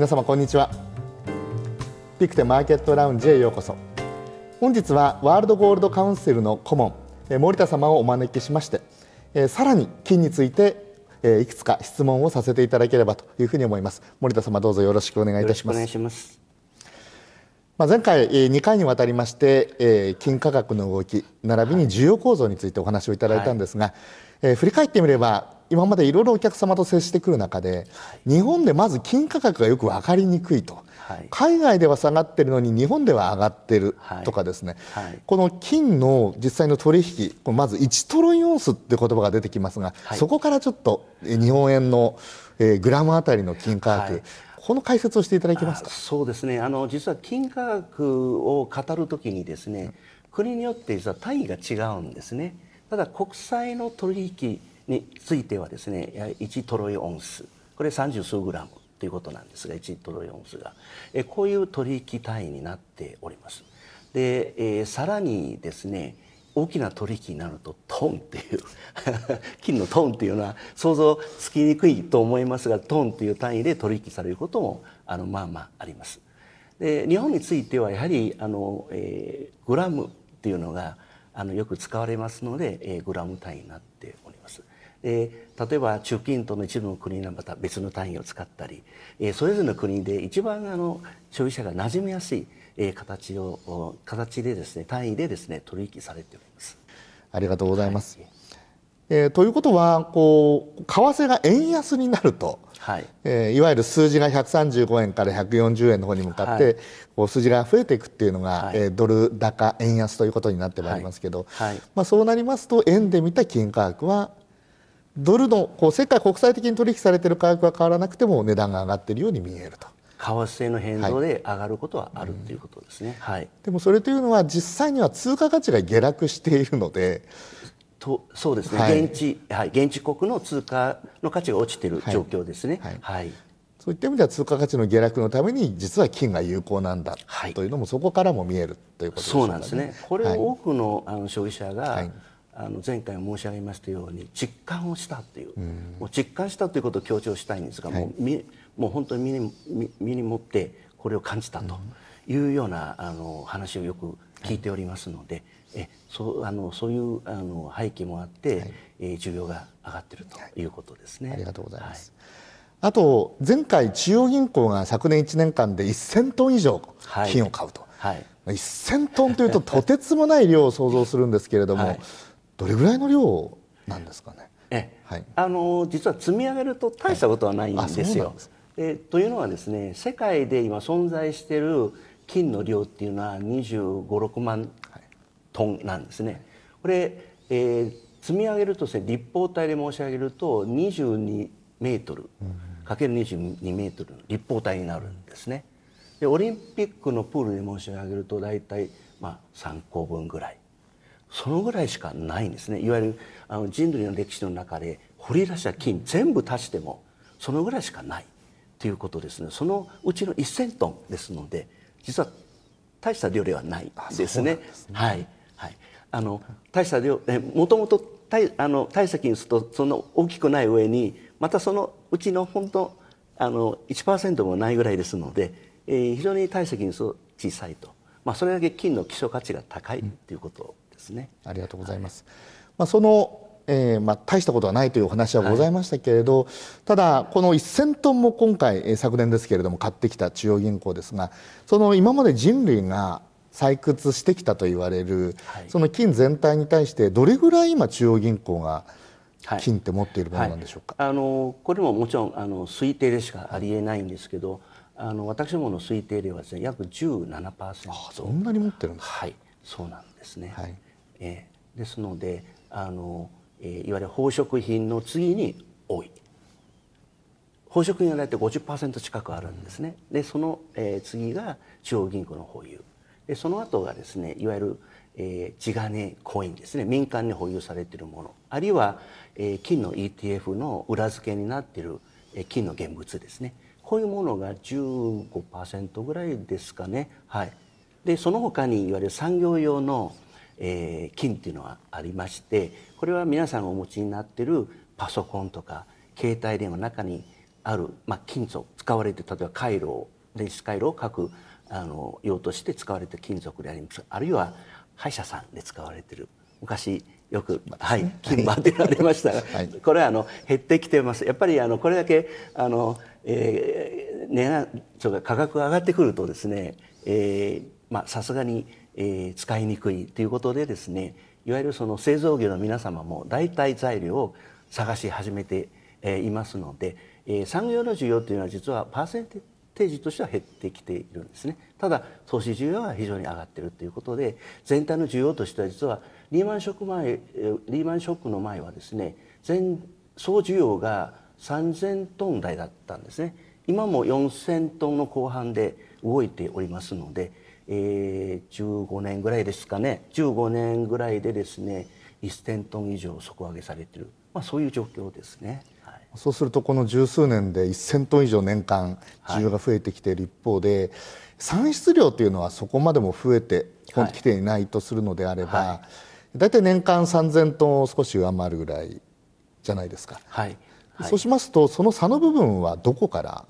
皆様こんにちは。ピクテマーケットラウンジへようこそ。本日はワールドゴールドカウンセルの顧問森田様をお招きしましてさらに金についていくつか質問をさせていただければというふうに思います。森田様どうぞよろしくお願いいたします。お願いします。まあ、前回2回にわたりまして金価格の動き並びに需要構造についてお話をいただいたんですが、はい、振り返ってみれば今までいろいろお客様と接してくる中で、日本でまず金価格がよく分かりにくいと、海外では下がってるのに日本では上がってるとかですね、この金の実際の取引まず1トロイオンスって言葉が出てきますが、そこからちょっと日本円の、えグラムあたりの金価格、この解説をしていただけますか？そうですね。あの実は金価格を語るときにですね、国によって実は単位が違うんですね。ただ国際の取引についてはですね1トロイオンスこれ30数グラムということなんですが1トロイオンスがえこういう取引単位になっております。で、えー、さらにですね大きな取引になるとトンっていう 金のトンっていうのは想像つきにくいと思いますがトンという単位で取引されることもあのまあまああります。で日本についてはやはりあの、えー、グラムっていうのがあのよく使われますので、えー、グラム単位になっております。で例えば中近東の一部の国はまた別の単位を使ったり、えー、それぞれの国で一番あの消費者が馴染みやすい、えー、形を形でですね単位でですね取引されております。ありがとうございます。はい、えー、ということはこう為替が円安になると、はい。えー、いわゆる数字が135円から140円の方に向かって、はい、こう数字が増えていくっていうのが、はい、えー、ドル高円安ということになってまいりますけど、はい、まあ、そうなりますと円で見た金価格はドルのこう世界国際的に取引されている価格が変わらなくても値段が上がっているように見えると。為替の変動で上がることはあるということですね、はい、でもそれというのは実際には通貨価値が下落しているのでとそうですね、はい、現地、はい、現地国の通貨の価値が落ちている状況ですね。はい、はい、そういった意味では通貨価値の下落のために実は金が有効なんだというのもそこからも見えるということですね。そうなんですね。これを多くのあの消費者が、あの前回申し上げましたように実感をしたっていう、うん、もう実感したということを強調したいんですが、はい、もうみもう本当に身に身に持ってこれを感じたというような、あの話をよく聞いておりますので、はい、えそうあのそういうあの背景もあって、はい、えー、需要が上がっているということですね。ありがとうございます。あと前回中央銀行が昨年1年間で1000トン以上金を買うと、はい、1000トンというととてつもない量を想像するんですけれども、はい、どれぐらいの量なんですかね？えはい、あの実は積み上げると大したことはないんですよ。はい、えというのはですね世界で今存在している金の量っていうのは2 5 6万トンなんですね。これ、えー、積み上げるとですね立方体で申し上げると22メートルかける22メートルの立方体になるんですね。でオリンピックのプールで申し上げると大体まあ3個分ぐらいそのぐらいしかないんですね。いわゆるあの人類の歴史の中で掘り出した金全部足してもそのぐらいしかない。ということですね。そのうちの1,000トンですので実は大した量ではないですね。すね。はい。はい、あの大した量えもともと大あの大した金するとその大きくない上にまたそのうちの本当あの1%もないぐらいですので、えー、非常に大した金数小さいと、まあ、それだけ金の希少価値が高いということですね。ありがとうございます。はい、まあそのえーまあ、大したことはないというお話はございましたけれど、はい、ただ、この1000トンも今回、えー、昨年ですけれども買ってきた中央銀行ですがその今まで人類が採掘してきたと言われる、はい、その金全体に対してどれぐらい今中央銀行が金って持っているものなんでしょうか、はい、あのこれももちろんあの推定でしかありえないんですけどあの私どもの推定ではですね約17%あそんなに持ってるんですかはい。そうなんですね、はいえー、ですのであの、えー、いわゆる宝飾品の次に多い。宝飾品は大体50%近くあるんですね。でその、えー、次が中央銀行の保有。でその後がですねいわゆる、えー、地金コインですね。民間に保有されているもの。あるいは、えー、金の ETF の裏付けになっている、えー、金の現物ですね。こういうものが15%ぐらいですかね。はい。でその他にいわゆる産業用のえー、金っていうのはありましてこれは皆さんがお持ちになってるパソコンとか携帯電話の中にある、まあ、金属使われて例えば回路電子回路を書くあの用として使われてる金属であります。あるいは歯医者さんで使われてる。昔よく、はい、金歯でありましたが、はい、これはあの減ってきてます。やっぱりあのこれだけあの、えー、値段価格が上がってくるとですね、えー、まあさすがに、えー、使いにくいということでですねいわゆるその製造業の皆様も代替材料を探し始めてえいますので、えー、産業の需要というのは実はパーセンテージとしては減ってきているんですね。ただ投資需要は非常に上がっているということで全体の需要としては実はリーマンショック前リーマンショックの前はですね全総需要が3000トン台だったんですね。今も4000トンの後半で動いておりますので、えー、15年ぐらいですかね。15年ぐらいでですね1000トン以上底上げされている、まあ、そういう状況ですね。そうするとこの十数年で1000トン以上年間需要が増えてきている一方で、はい、産出量というのはそこまでも増えてきていないとするのであれば、はい、大体年間3000トンを少し上回るぐらいじゃないですか。はい、そうしますとその差の部分はどこから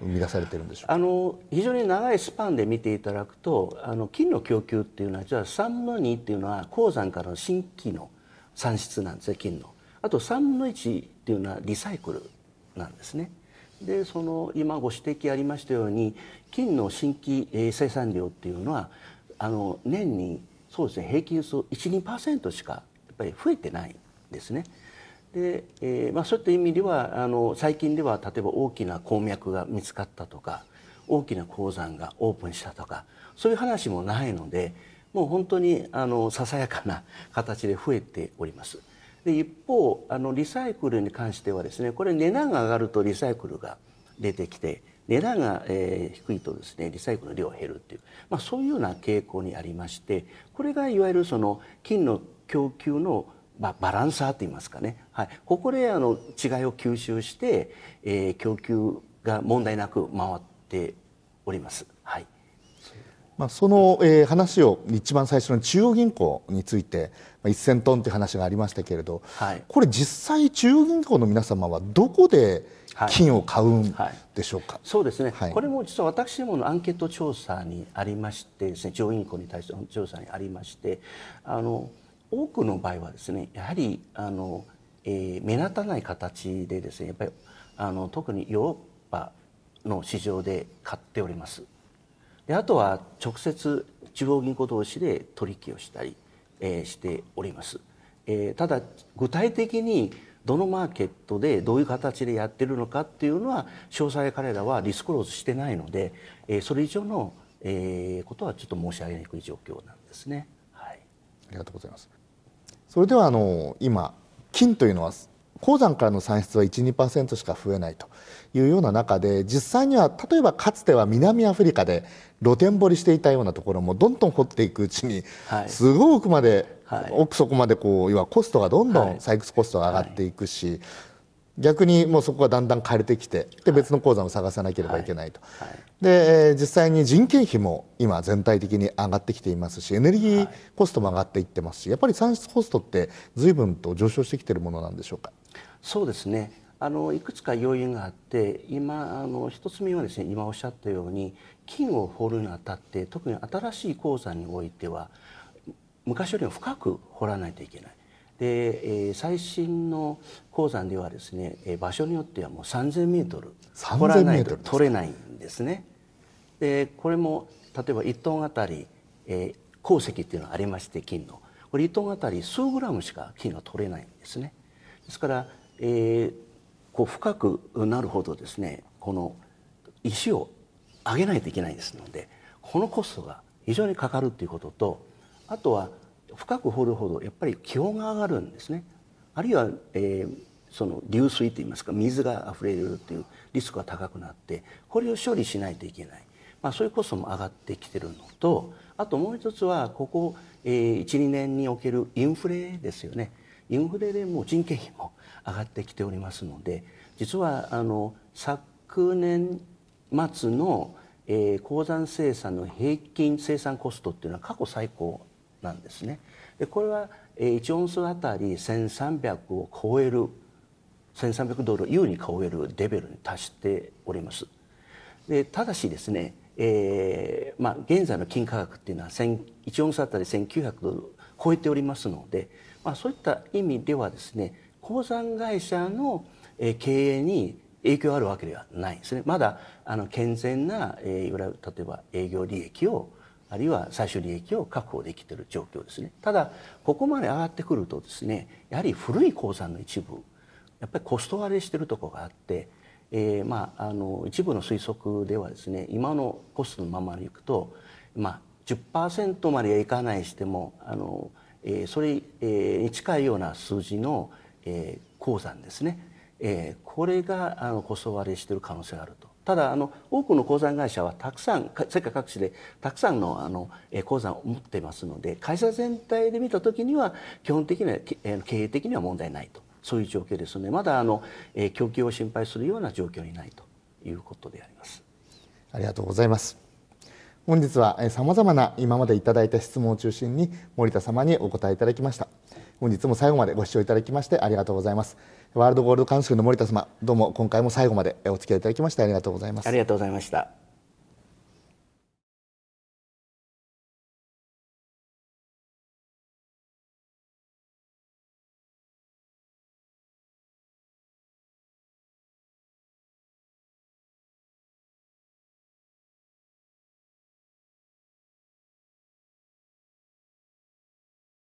生み出されてるんでしょうあの非常に長いスパンで見ていただくとあの金の供給っていうのはじゃあ3の2っていうのは鉱山からの新規の産出なんですね金の。あと3の1っていうのはリサイクルなんですね。でその今ご指摘ありましたように金の新規生産量っていうのはあの年にそうですね平均数12%しかやっぱり増えてないんですね。で、えーまあ、そういった意味ではあの最近では例えば大きな鉱脈が見つかったとか大きな鉱山がオープンしたとかそういう話もないのでもう本当にあのささやかな形で増えております。で一方あのリサイクルに関してはですねこれ値段が上がるとリサイクルが出てきて値段が、えー、低いとですねリサイクルの量が減るっていう、まあ、そういうような傾向にありましてこれがいわゆるその金の供給のまあ、バランサーといいますかね、はい、ここであの違いを吸収して、えー、供給が問題なく回っております。はい。まあ、その、えー、話を一番最初の中央銀行について、まあ、1000トンという話がありましたけれど、はい、これ実際中央銀行の皆様はどこで金を買うんでしょうか、はい、そうですね、はい、これも実は私どものアンケート調査にありましてですね中央銀行に対しての調査にありましてあの多くの場合はですねやはりあの、えー、目立たない形でですねやっぱりあの特にヨーロッパの市場で買っております。であとは直接中央銀行同士で取引をしたり、えー、しております、えー、ただ具体的にどのマーケットでどういう形でやってるのかっていうのは詳細彼らはディスクローズしてないので、えー、それ以上の、えー、ことはちょっと申し上げにくい状況なんですね。はい、ありがとうございますそれではあの今金というのは鉱山からの産出は12%しか増えないというような中で実際には例えばかつては南アフリカで露天掘りしていたようなところもどんどん掘っていくうちに、すごい奥まで、奥底までこう要はコストがどんどん採掘コストが上がっていくし、逆にもうそこがだんだん枯れてきてで別の鉱山を探さなければいけないと、で実際に人件費も今全体的に上がってきていますしエネルギーコストも上がっていってますしやっぱり産出コストって随分と上昇してきているものなんでしょうか？そうですね。あのいくつか要因があって今あの一つ目はですね今おっしゃったように金を掘るにあたって特に新しい鉱山においては昔よりも深く掘らないといけない。で、えー、最新の鉱山ではですね、えー、場所によってはもう3,000メートル掘らないと取れないんですね。でこれも例えば1トンあたり、えー、鉱石っていうのがありまして金のこれ1トンあたり数グラムしか金が取れないんですね。ですから、えー、こう深くなるほどですねこの石を上げないといけないですのでこのコストが非常にかかるということとあとは深く掘るほどやっぱり気温が上がるんですね。あるいは、えー、その流水といいますか水が溢れるというリスクが高くなってこれを処理しないといけない、まあ、そういうコストも上がってきてるのとあともう一つはここ、えー、12年におけるインフレですよね。インフレでもう人件費も上がってきておりますので実はあの昨年末の、えー、鉱山生産の平均生産コストっていうのは過去最高なんですね。でこれは、1オンスあたり1300を超える1300ドル優に買えるレベルに達しておりますでただしですね、えーまあ、現在の金価格っていうのは1オンスあたり1900ドル超えておりますので、まあ、そういった意味ではですね鉱山会社の経営に影響あるわけではないですねまだあの健全な、えー、いわゆる例えば営業利益をあるいは最終利益を確保できている状況ですねただここまで上がってくるとですねやはり古い鉱山の一部やっぱりコスト割れしてるとこがあって、えー、まああの一部の推測ではですね今のコストのままでいくと、まあ、10%まではいかないしてもあの、えー、それに近いような数字の、えー、鉱山ですね、えー、これがあのコスト割れしている可能性があると。ただあの多くの鉱山会社はたくさん世界各地でたくさんのあの鉱山を持っていますので会社全体で見た時には基本的には経営的には問題ないとそういう状況ですのでまだあの供給を心配するような状況にないということであります。ありがとうございます。本日はさまざまな今までいただいた質問を中心に森田様にお答えいただきました。本日も最後までご視聴いただきましてありがとうございます。ワールドゴールドカウンシルの森田様、どうも今回も最後までお付き合いいただきましてありがとうございます。ありがとうございました。